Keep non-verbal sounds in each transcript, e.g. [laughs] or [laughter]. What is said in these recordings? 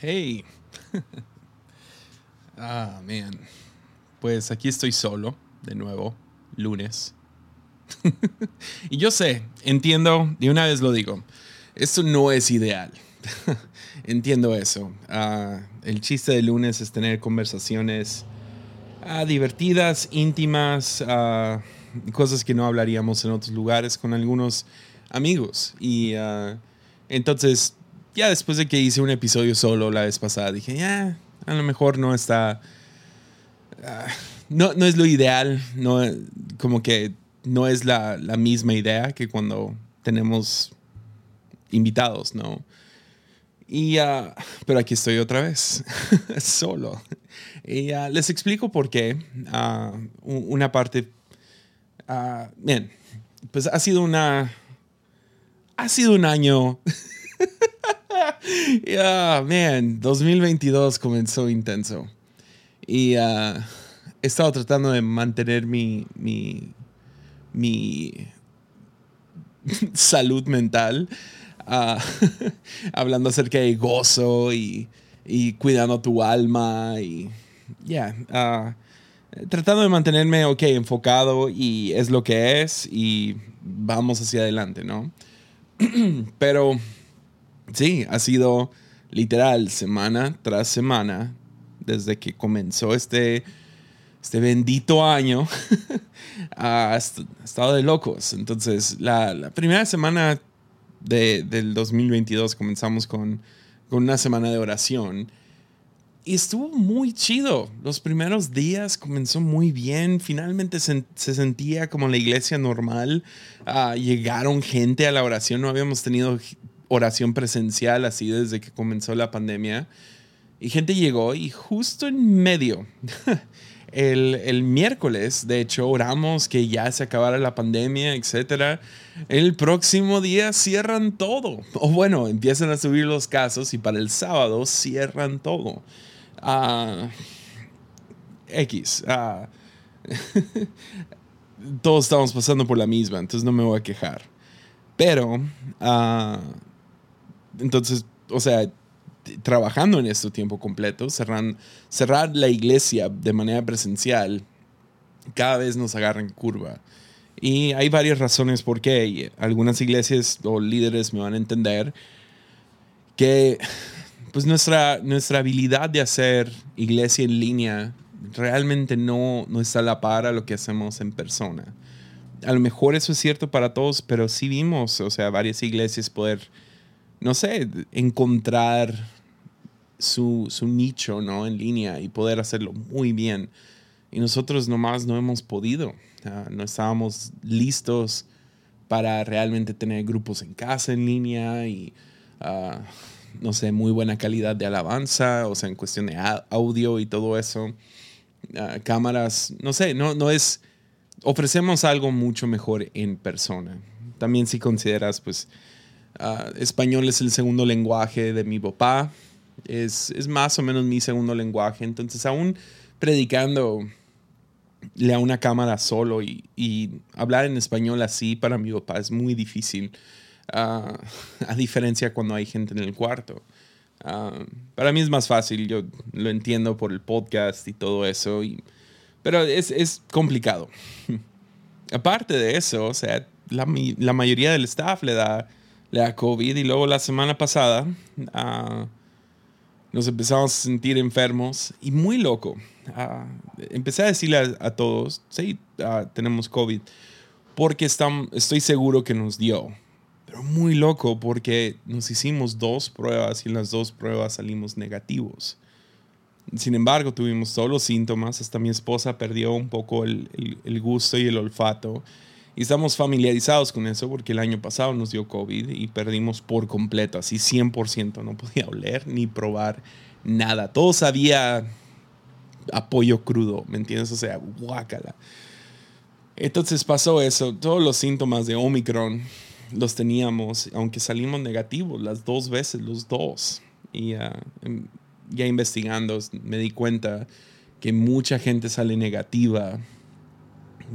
Hey. [laughs] ah, man. Pues aquí estoy solo, de nuevo, lunes. [laughs] y yo sé, entiendo, de una vez lo digo, esto no es ideal. [laughs] entiendo eso. Ah, el chiste de lunes es tener conversaciones ah, divertidas, íntimas, ah, cosas que no hablaríamos en otros lugares con algunos amigos. Y entonces ya después de que hice un episodio solo la vez pasada, dije, ya, a lo mejor no está... Ah, no, no es lo ideal, no, como que no es la, la misma idea que cuando tenemos invitados, ¿no? Y, uh, pero aquí estoy otra vez, [laughs] solo. Y uh, les explico por qué. Una parte, bien, pues ha sido una, ha sido un año [laughs] [laughs] yeah, man, 2022 comenzó intenso. Y uh, he estado tratando de mantener mi, mi, [laughs] salud mental, uh, [laughs] hablando acerca de gozo y, y cuidando tu alma y, yeah, uh, tratando de mantenerme, ok, enfocado y es lo que es y vamos hacia adelante, ¿no? [clears throat] Pero Sí, ha sido literal semana tras semana desde que comenzó este, este bendito año. [laughs] ha estado de locos. Entonces, la, primera semana de, del 2022 comenzamos con, con una semana de oración. Y estuvo muy chido. Los primeros días comenzó muy bien. Finalmente se, sentía como la iglesia normal. Ah, llegaron gente a la oración. No habíamos tenido oración presencial así desde que comenzó la pandemia. Y gente llegó y justo en medio, [laughs] el, el, miércoles, de hecho, oramos que ya se acabara la pandemia, etc. El próximo día cierran todo. O bueno, empiezan a subir los casos y para el sábado cierran todo. Uh, X. Uh, [laughs] todos estamos pasando por la misma, entonces no me voy a quejar. Pero uh, entonces, o sea, trabajando en esto tiempo completo, cerrar, cerrar la iglesia de manera presencial, cada vez nos agarran curva. Y hay varias razones por qué. Algunas iglesias o líderes me van a entender que [laughs] pues nuestra, nuestra habilidad de hacer iglesia en línea realmente no, no está a la par a lo que hacemos en persona. A lo mejor eso es cierto para todos, pero sí vimos, o sea, varias iglesias poder no sé, encontrar su, su, nicho, ¿no? En línea y poder hacerlo muy bien. Y nosotros nomás no hemos podido. no estábamos listos para realmente tener grupos en casa en línea y, ah, no sé, muy buena calidad de alabanza, o sea, en cuestión de audio y todo eso. Ah, cámaras, no sé, no, no es... Ofrecemos algo mucho mejor en persona. También si consideras, pues, Ah, español es el segundo lenguaje de mi papá. Es, es, más o menos mi segundo lenguaje. Entonces, aún predicando a una cámara solo y, y, hablar en español así para mi papá es muy difícil. Ah, [laughs] a diferencia cuando hay gente en el cuarto. Ah, para mí es más fácil, yo lo entiendo por el podcast y todo eso, pero es, es complicado. [laughs] Aparte de eso, o sea, la, la mayoría del staff le da le da COVID y luego la semana pasada uh, nos empezamos a sentir enfermos y muy loco. Uh, empecé a decirle a, todos, sí, uh, tenemos COVID, porque estamos, estoy seguro que nos dio. Pero muy loco porque nos hicimos dos pruebas y en las dos pruebas salimos negativos. Sin embargo, tuvimos todos los síntomas, hasta mi esposa perdió un poco el, el gusto y el olfato. Y estamos familiarizados con eso porque el año pasado nos dio COVID y perdimos por completo, así 100%. No podía oler ni probar nada. Todo sabía apoyo crudo, ¿me entiendes? O sea, guácala. Entonces pasó eso. Todos los síntomas de Omicron los teníamos, aunque salimos negativos las dos veces, los dos. Y uh, ya investigando me di cuenta que mucha gente sale negativa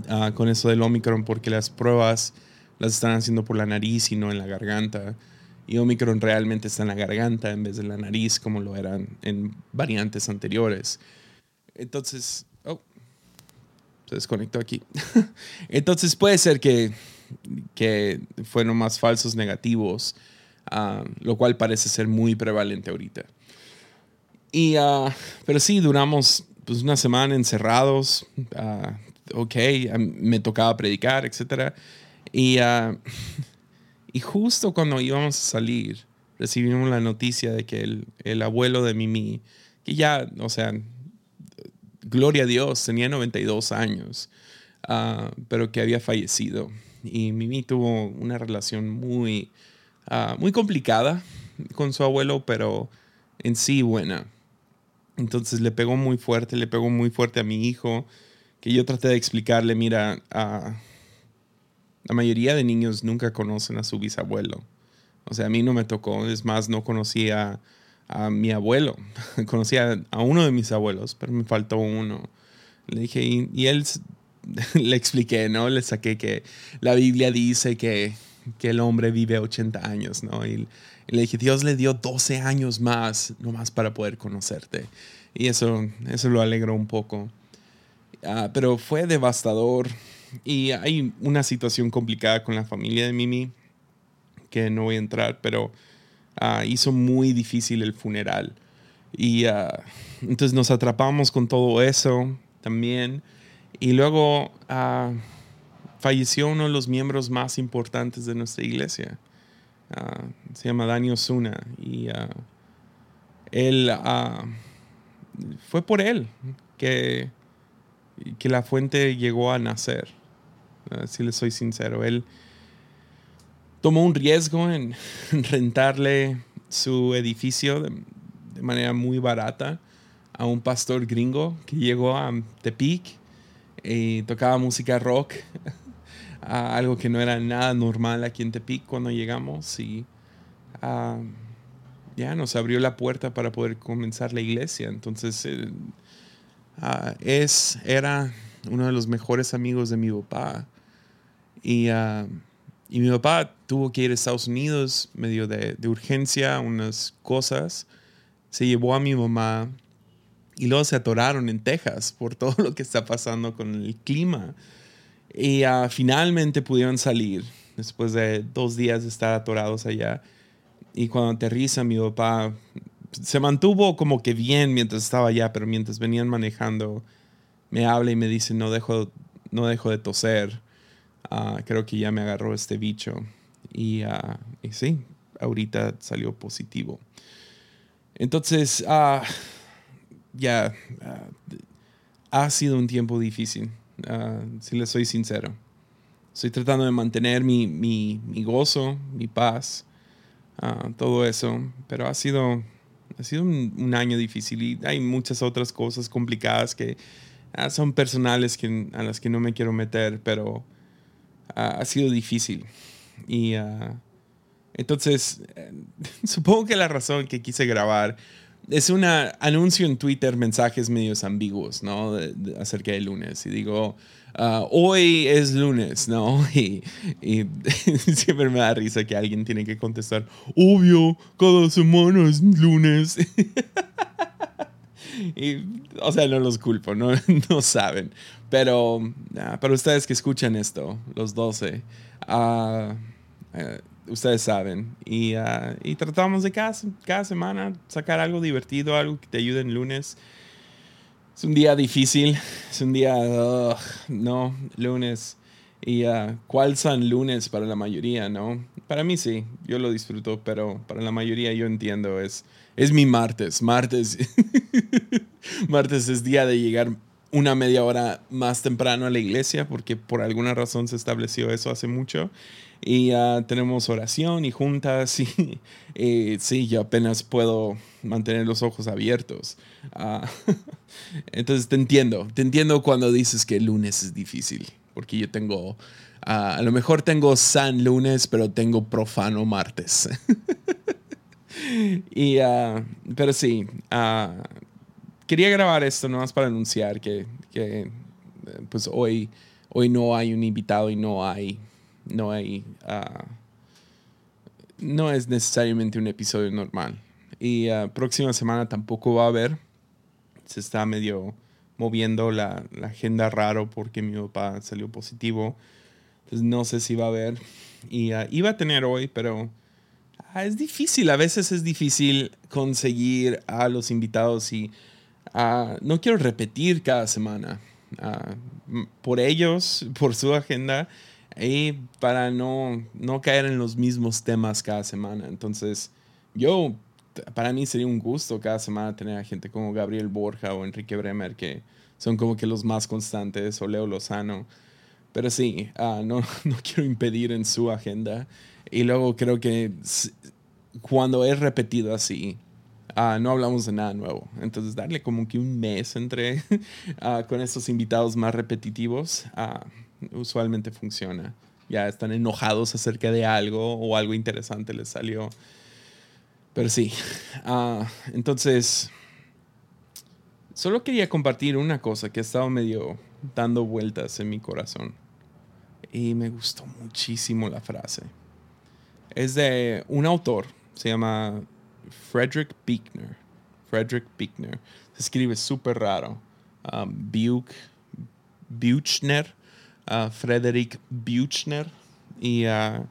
Ah, con eso del Omicron porque las pruebas las están haciendo por la nariz y no en la garganta. y Omicron realmente está en la garganta en vez de la nariz como lo eran en variantes anteriores. Entonces, oh, se desconectó aquí. [laughs] Entonces puede ser que, que fueron más falsos negativos, ah, lo cual parece ser muy prevalente ahorita. Y, ah, pero sí, duramos pues, una semana encerrados. Ok, me tocaba predicar, etc. Y, [laughs] y justo cuando íbamos a salir, recibimos la noticia de que el, el abuelo de Mimi, que ya, o sea, gloria a Dios, tenía 92 años, uh, pero que había fallecido. Y Mimi tuvo una relación muy, uh, muy complicada con su abuelo, pero en sí buena. Entonces le pegó muy fuerte, le pegó muy fuerte a mi hijo, que yo traté de explicarle, mira, a la mayoría de niños nunca conocen a su bisabuelo. O sea, a mí no me tocó, es más, no conocía a, mi abuelo, [laughs] conocía a uno de mis abuelos, pero me faltó uno. Le dije, y, él [laughs] le expliqué, ¿no? Le saqué que la Biblia dice que, que el hombre vive 80 años, ¿no? Y, y le dije, Dios le dio 12 años más, nomás para poder conocerte. Y eso, eso lo alegró un poco. Ah, pero fue devastador. Y hay una situación complicada con la familia de Mimi, que no voy a entrar, pero ah, hizo muy difícil el funeral. Y ah, entonces nos atrapamos con todo eso también. Y luego falleció uno de los miembros más importantes de nuestra iglesia. Se llama Dani Osuna y él fue por él que, que la fuente llegó a nacer. si le soy sincero, él tomó un riesgo en [laughs] rentarle su edificio de, manera muy barata a un pastor gringo que llegó a Tepic y tocaba música rock [laughs] algo que no era nada normal aquí en Tepic cuando llegamos y ya nos abrió la puerta para poder comenzar la iglesia. Entonces, eh, es, era uno de los mejores amigos de mi papá. Y, y, mi papá tuvo que ir a Estados Unidos medio de, de urgencia, unas cosas. Se llevó a mi mamá y luego se atoraron en Texas por [laughs] todo lo que está pasando con el clima. Y uh, finalmente pudieron salir después de dos días de estar atorados allá. Y cuando aterriza mi papá se mantuvo como que bien mientras estaba allá, pero mientras venían manejando me habla y me dice no dejo, no dejo de toser. Uh, creo que ya me agarró este bicho. Y, uh, y sí, ahorita salió positivo. Entonces, ya ha sido un tiempo difícil. Ah, si le soy sincero. Estoy tratando de mantener mi, mi, mi gozo, mi paz, uh, todo eso, pero ha sido, ha sido un, año difícil y hay muchas otras cosas complicadas que uh, son personales a las que no me quiero meter, pero ha sido difícil. Y entonces, eh, [laughs] supongo que la razón que quise grabar es un anuncio en Twitter, mensajes medios ambiguos, ¿no? acerca del lunes. Y digo, ah, hoy es lunes, ¿no? [laughs] Y, [laughs] siempre me da risa que alguien tiene que contestar, obvio, cada semana es lunes. [laughs] y, o sea, no los culpo, no, no saben. Pero ah, para ustedes que escuchan esto, los 12, ustedes saben. Y, uh, y tratamos de cada, cada, semana sacar algo divertido, algo que te ayude en lunes. Es un día difícil, es un día, no, lunes. Y uh, cuál son lunes para la mayoría, ¿no? Para mí sí, yo lo disfruto, pero para la mayoría yo entiendo, es, es mi martes. Martes, [laughs] martes es día de llegar una media hora más temprano a la iglesia, porque por alguna razón se estableció eso hace mucho y uh, tenemos oración y juntas [laughs] y eh, sí, yo apenas puedo mantener los ojos abiertos. Uh, [laughs] entonces te entiendo, te entiendo cuando dices que lunes es difícil, porque yo tengo, uh, a lo mejor tengo san lunes, pero tengo profano martes. [laughs] y, pero sí, quería grabar esto nomás para anunciar que, que pues hoy, hoy no hay un invitado y no hay no hay, ah, no es necesariamente un episodio normal. Y uh, próxima semana tampoco va a haber. Se está medio moviendo la, agenda raro porque mi papá salió positivo. Entonces no sé si va a haber. Y uh, iba a tener hoy, pero es difícil. A veces es difícil conseguir a los invitados y no quiero repetir cada semana. por ellos, [laughs] por su agenda y para no, no caer en los mismos temas cada semana. Entonces, yo, para mí sería un gusto cada semana tener a gente como Gabriel Borja o Enrique Bremer, que son como que los más constantes, o Leo Lozano. Pero sí, ah, no, [laughs] no quiero impedir en su agenda. Y luego creo que cuando es repetido así, ah, no hablamos de nada nuevo. Entonces, darle como que un mes entre [laughs] ah, con estos invitados más repetitivos usualmente funciona. Ya están enojados acerca de algo o algo interesante les salió. Pero sí. Ah, entonces, solo quería compartir una cosa que ha estado medio dando vueltas en mi corazón. Y me gustó muchísimo la frase. Es de un autor, se llama Frederick Bickner. Frederick Bickner. Se escribe súper raro. Um, Buchner Frederick Buchner. Y uh,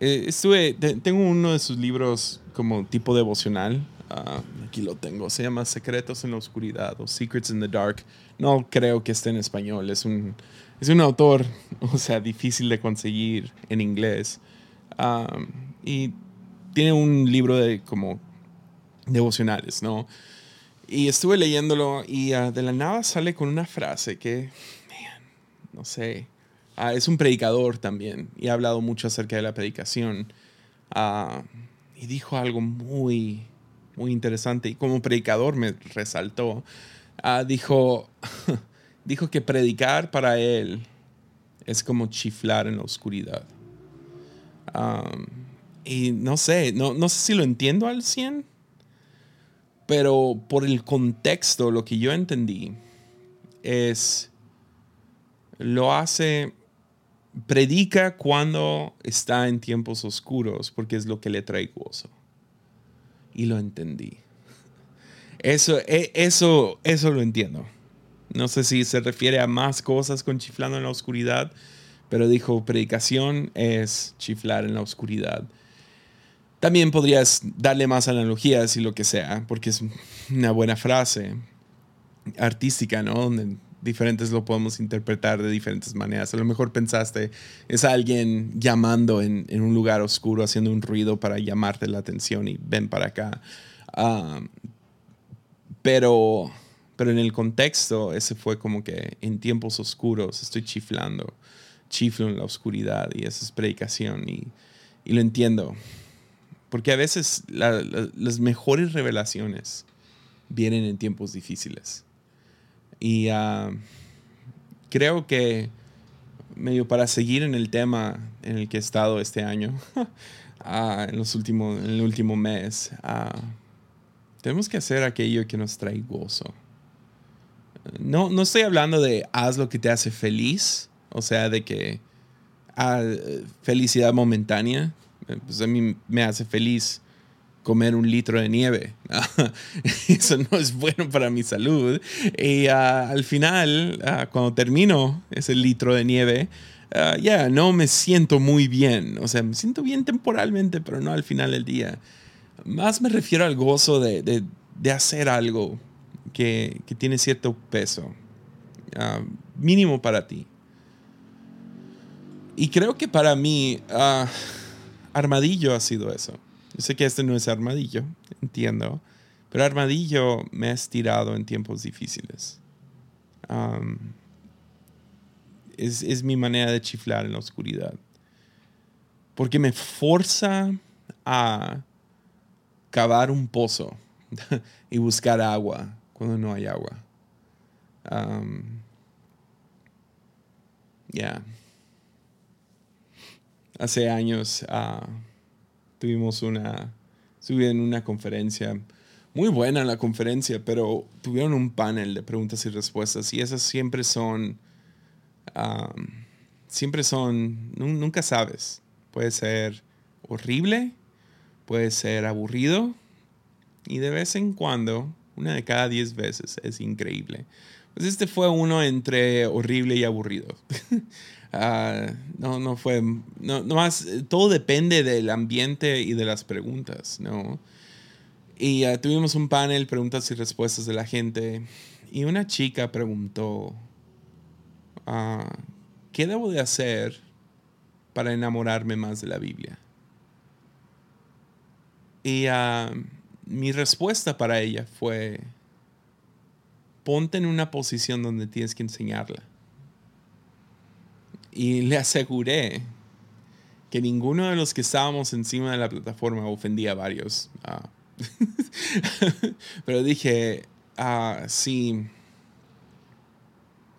estuve, tengo uno de sus libros como tipo devocional. Uh, aquí lo tengo. Se llama Secretos en la Oscuridad o Secrets in the Dark. No creo que esté en español. Es un, es un autor, [laughs] o sea, difícil de conseguir en inglés. Y tiene un libro de como devocionales, ¿no? Y estuve leyéndolo y uh, de la nada sale con una frase que no sé, ah, es un predicador también y ha hablado mucho acerca de la predicación. Ah, y dijo algo muy, muy interesante y como predicador me resaltó. Ah, dijo, [laughs] dijo que predicar para él es como chiflar en la oscuridad. y no sé, no, no sé si lo entiendo al 100, pero por el contexto, lo que yo entendí es lo hace, predica cuando está en tiempos oscuros, porque es lo que le trae gozo. Y lo entendí. Eso, e, eso, eso lo entiendo. No sé si se refiere a más cosas con chiflando en la oscuridad, pero dijo, predicación es chiflar en la oscuridad. También podrías darle más analogías y lo que sea, porque es una buena frase artística, ¿no? Diferentes lo podemos interpretar de diferentes maneras. A lo mejor pensaste, es alguien llamando en, un lugar oscuro, haciendo un ruido para llamarte la atención y ven para acá. Ah, pero, pero en el contexto, ese fue como que en tiempos oscuros estoy chiflando, chiflo en la oscuridad y esa es predicación y, y lo entiendo. Porque a veces las mejores revelaciones vienen en tiempos difíciles. Y ah, creo que medio para seguir en el tema en el que he estado este año, [laughs] ah, en, los últimos, en el último mes, ah, tenemos que hacer aquello que nos trae gozo. No, no estoy hablando de haz lo que te hace feliz, o sea, de que felicidad momentánea. Pues a mí me hace feliz comer un litro de nieve. [laughs] Eso no es bueno para mi salud. Y ah, al final, ah, cuando termino ese litro de nieve, ah, ya no me siento muy bien. O sea, me siento bien temporalmente, pero no al final del día. Más me refiero al gozo de, de, hacer algo que, que, tiene cierto peso, mínimo para ti. Y creo que para mí, Armadillo ha sido eso. Yo sé que este no es armadillo, entiendo, pero armadillo me ha estirado en tiempos difíciles. es, es mi manera de chiflar en la oscuridad. Porque me forza a cavar un pozo [laughs] y buscar agua cuando no hay agua. ya. Hace años uh, tuvimos una, estuve en una conferencia, muy buena la conferencia, pero tuvieron un panel de preguntas y respuestas y esas siempre son, siempre son, nunca sabes, puede ser horrible, puede ser aburrido y de vez en cuando, una de cada diez veces, es increíble. Pues este fue uno entre horrible y aburrido. [laughs] Ah, no, no fue, no, más, todo depende del ambiente y de las preguntas, ¿no? Y ah, tuvimos un panel, preguntas y respuestas de la gente, y una chica preguntó, ah, ¿qué debo de hacer para enamorarme más de la Biblia? Y mi respuesta para ella fue, ponte en una posición donde tienes que enseñarla. Y le aseguré que ninguno de los que estábamos encima de la plataforma ofendía a varios. Ah. [laughs] Pero dije, ah, sí,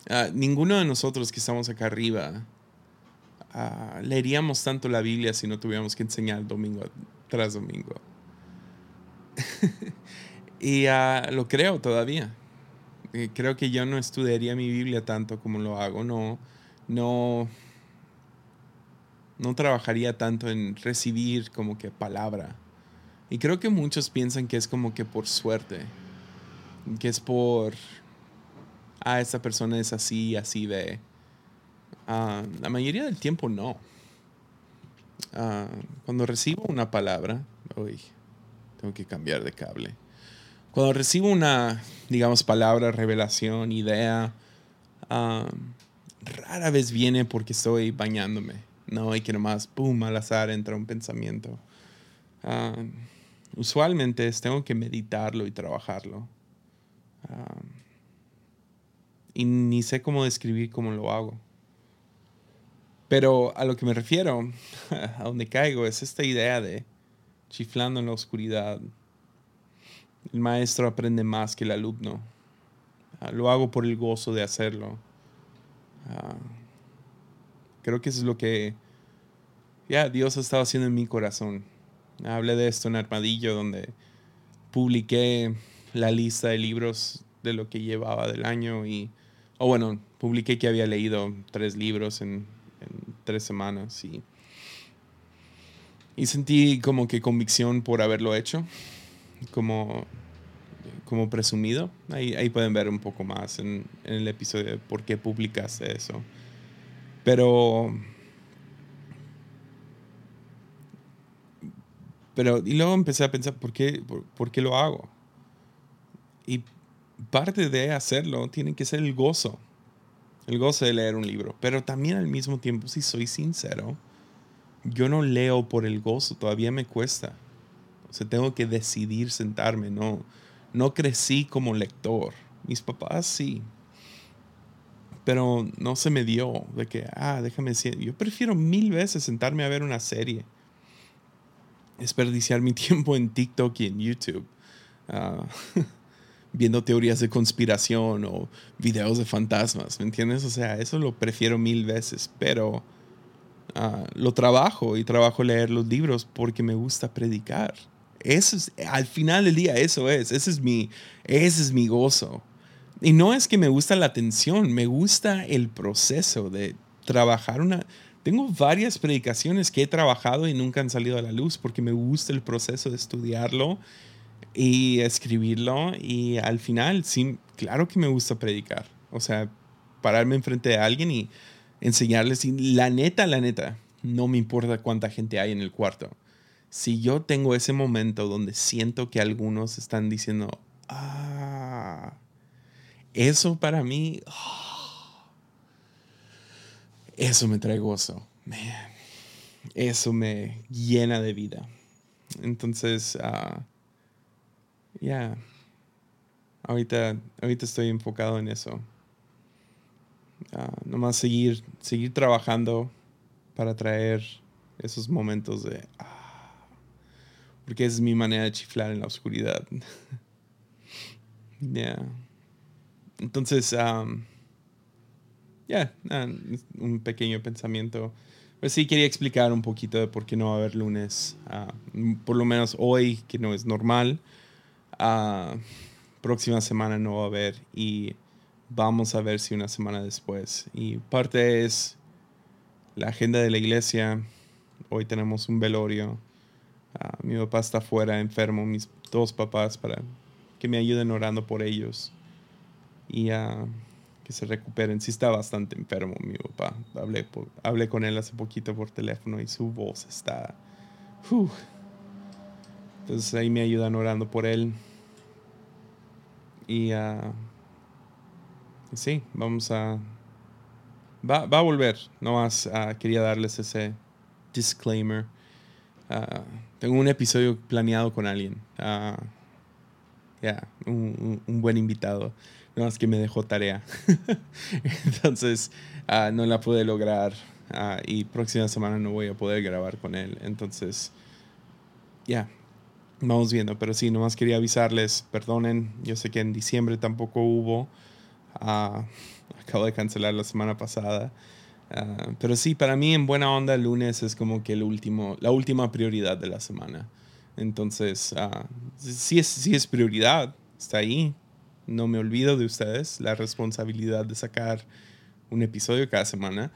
ah, ninguno de nosotros que estamos acá arriba leeríamos tanto la Biblia si no tuviéramos que enseñar domingo tras domingo. [laughs] y lo creo todavía. Eh, creo que yo no estudiaría mi Biblia tanto como lo hago, no, no, no trabajaría tanto en recibir como que palabra. Y creo que muchos piensan que es como que por suerte, que es por, ah, esta persona es así, así de... Ah, la mayoría del tiempo no. Ah, cuando recibo una palabra, uy, tengo que cambiar de cable. Cuando recibo una, digamos, palabra, revelación, idea, rara vez viene porque estoy bañándome. No, hay que nomás, pum, al azar entra un pensamiento. usualmente tengo que meditarlo y trabajarlo. y ni sé cómo describir cómo lo hago. Pero a lo que me refiero, [laughs] a donde caigo, es esta idea de chiflando en la oscuridad, el maestro aprende más que el alumno. Ah, lo hago por el gozo de hacerlo. Ah, creo que eso es lo que ya Dios ha estado haciendo en mi corazón. Hablé de esto en Armadillo, donde publiqué la lista de libros de lo que llevaba del año y, o bueno, publiqué que había leído tres libros en, en tres semanas y, y sentí como que convicción por haberlo hecho como, como presumido. Ahí, ahí pueden ver un poco más en, en, el episodio de por qué publicaste eso. Pero... Pero, y luego empecé a pensar, ¿por qué, por, por qué lo hago? Y parte de hacerlo tiene que ser el gozo. El gozo de leer un libro. Pero también al mismo tiempo, si soy sincero, yo no leo por el gozo, todavía me cuesta. O sea, tengo que decidir sentarme, no, no crecí como lector. Mis papás sí. Pero no se me dio de que, ah, déjame decir, yo prefiero mil veces sentarme a ver una serie. Desperdiciar mi [laughs] tiempo en TikTok y en YouTube. Ah, [laughs] viendo teorías de conspiración o videos de fantasmas, ¿me entiendes? O sea, eso lo prefiero mil veces, pero ah, lo trabajo y trabajo leer los libros porque me gusta predicar. Es, al final del día, eso es, ese es mi, ese es mi gozo. Y no es que me gusta la atención, me gusta el proceso de trabajar una... Tengo varias predicaciones que he trabajado y nunca han salido a la luz porque me gusta el proceso de estudiarlo y escribirlo y al final, sí, claro que me gusta predicar. O sea, pararme enfrente de alguien y enseñarles, y la neta, la neta, no me importa cuánta gente hay en el cuarto si yo tengo ese momento donde siento que algunos están diciendo, ah, eso para mí, ah, [gasps] eso me trae gozo, eso me llena de vida. Entonces, uh, ya, ahorita, ahorita estoy enfocado en eso. Uh, nomás seguir, seguir trabajando para traer esos momentos de... Porque es mi manera de chiflar en la oscuridad. [laughs] Ya. Entonces, um, ya, un pequeño pensamiento. Pues sí, quería explicar un poquito de por qué no va a haber lunes. Ah, por lo menos hoy, que no es normal. Uh, próxima semana no va a haber. Y vamos a ver si una semana después. Y parte es la agenda de la iglesia. hoy tenemos un velorio. Ah, mi papá está fuera, enfermo, mis dos papás, para que me ayuden orando por ellos. Y uh, que se recuperen. Sí está bastante enfermo mi papá. Hablé, hablé con él hace poquito por teléfono y su voz está... Entonces ahí me ayudan orando por él. Y uh, sí, vamos a... Va, va a volver. No más uh, quería darles ese disclaimer. Uh, tengo un episodio planeado con alguien. Ya, un, un, buen invitado. No más que me dejó tarea. [laughs] Entonces, no la pude lograr. y próxima semana no voy a poder grabar con él. Entonces, ya, Vamos viendo, pero sí, nomás quería avisarles, perdonen, yo sé que en diciembre tampoco hubo, ah, [laughs] acabo de cancelar la semana pasada, ah, pero sí, para mí en buena onda el lunes es como que el último, la última prioridad de la semana. Entonces, uh, sí, es, sí es prioridad, está ahí, no me olvido de ustedes, la responsabilidad de sacar un episodio cada semana.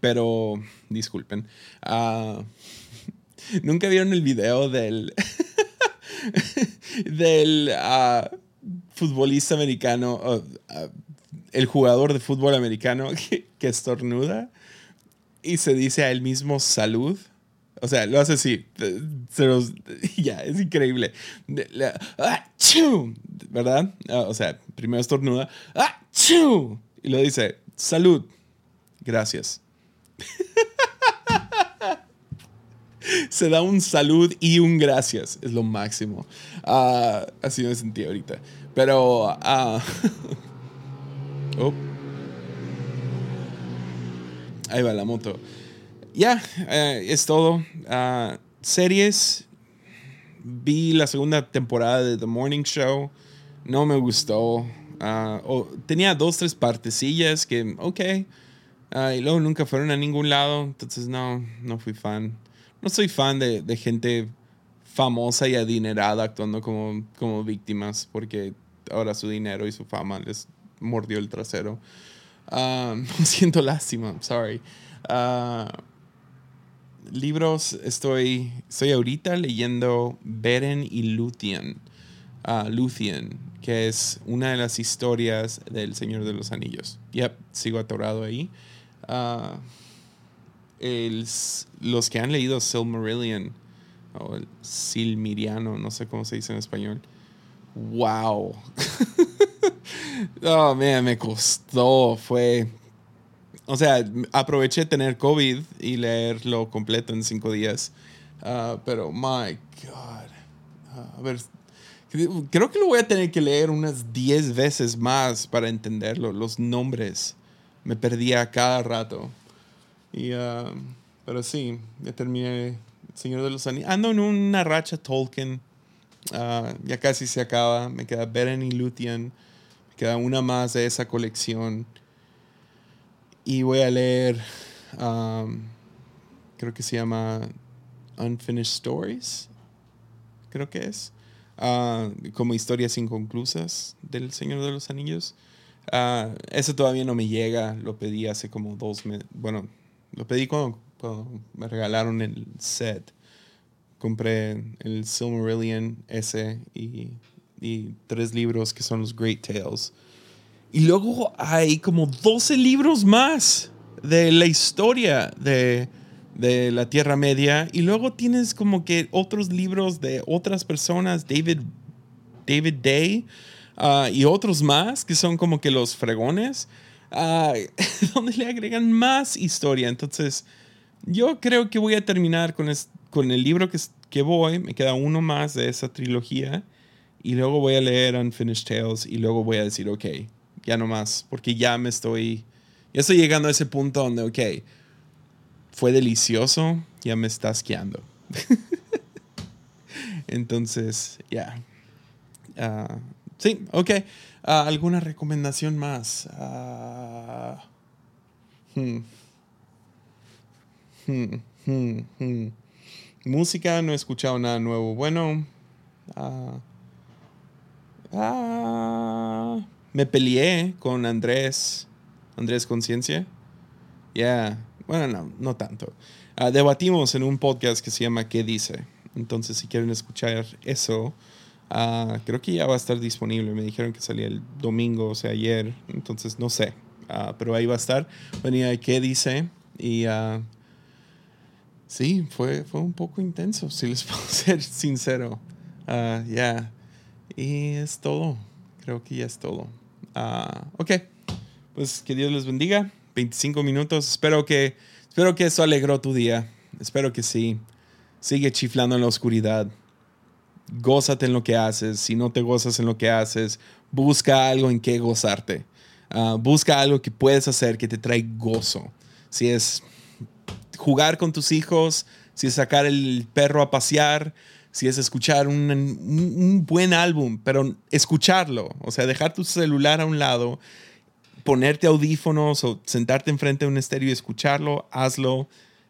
Pero, disculpen. [laughs] ¿Nunca vieron el video del, [laughs] del futbolista americano, el jugador de fútbol americano [laughs] que, estornuda y se dice a él mismo salud? O sea, lo hace así. [laughs] ya, es increíble. Ah, ¿Verdad? o sea, primero estornuda. Y lo dice, salud. Gracias. [laughs] se da un salud y un gracias. Es lo máximo. Uh, así me sentí ahorita. Pero... Uh, oh. Ahí va la moto. Ya, eh, es todo. Uh, series. Vi la segunda temporada de The Morning Show. No me gustó. tenía dos, tres partecillas que, ok. y luego nunca fueron a ningún lado. Entonces no, no fui fan no soy fan de, de, gente famosa y adinerada actuando como, como víctimas porque ahora su dinero y su fama les mordió el trasero. Uh, [laughs] siento lástima, sorry. Uh, libros, estoy, estoy ahorita leyendo Beren y Luthien, uh, Luthien, que es una de las historias del Señor de los Anillos. Yep, sigo atorado ahí. Los que han leído Silmarillion o Silmiriano, no sé cómo se dice en español. ¡Wow! [laughs] oh, man, me costó. Fue. O sea, aproveché tener COVID y leerlo completo en cinco días. Ah, pero, my God. Ah, a ver, creo que lo voy a tener que leer unas diez veces más para entenderlo. Los nombres me perdía cada rato. Y, uh, pero sí, ya terminé Señor de los Anillos. Ando en una racha Tolkien. Uh, ya casi se acaba. Me queda Beren y Luthien. Queda una más de esa colección. Y voy a leer, um, creo que se llama Unfinished Stories. Creo que es. Uh, como historias inconclusas del Señor de los Anillos. Uh, eso todavía no me llega. Lo pedí hace como dos meses. Bueno, lo pedí cuando, me regalaron el set. Compré el Silmarillion ese y, y tres libros que son los Great Tales. Y luego hay como 12 libros más de la historia de, de, la Tierra Media. Y luego tienes como que otros libros de otras personas, David, David Day ah, y otros más, que son como que los fregones. [laughs] donde le agregan más historia. Entonces, yo creo que voy a terminar con, con el libro que, que voy. Me queda uno más de esa trilogía. Y luego voy a leer Unfinished Tales. Y luego voy a decir, ok, ya no más. Porque ya me estoy. Ya estoy llegando a ese punto donde, ok, fue delicioso. Ya me está asqueando. [laughs] Entonces, ya. Ah, sí, ok. Ah, ¿Alguna recomendación más? Ah, hmm, Música, no he escuchado nada nuevo. Bueno, ah, me peleé con Andrés, Andrés Conciencia. Ya, Bueno, no, no tanto. Ah, debatimos en un podcast que se llama ¿Qué dice? Entonces, si quieren escuchar eso, ah, creo que ya va a estar disponible. Me dijeron que salía el domingo, o sea, ayer. Entonces, no sé. Ah, pero ahí va a estar. Venía ¿Qué dice? Y sí, fue, fue un poco intenso, si les [laughs] puedo ser sincero. Ya. Y es todo. Creo que ya es todo. ok. Pues que Dios les bendiga. 25 minutos. Espero que, espero que eso alegró tu día. Espero que sí. Sigue chiflando en la oscuridad. Gózate en lo que haces. Si no te gozas en lo que haces, busca algo en que gozarte. Ah, busca algo que puedes hacer que te trae gozo. Si es jugar con tus hijos, si es sacar el perro a pasear, si es escuchar un, un, buen álbum, pero escucharlo, o sea, dejar tu celular a un lado ponerte audífonos o sentarte enfrente de un estéreo y escucharlo, hazlo.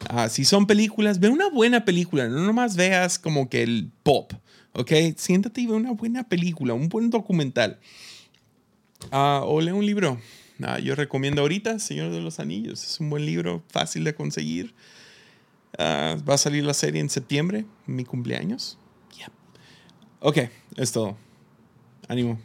Ah, si son películas, ve una buena película, no nomás veas como que el pop, ¿ok? Siéntate y ve una buena película, un buen documental. Ah, o lee un libro. Ah, yo recomiendo ahorita Señor de los Anillos. Es un buen libro, fácil de conseguir. Va a salir la serie en septiembre, mi cumpleaños. Ok, es todo. Ánimo.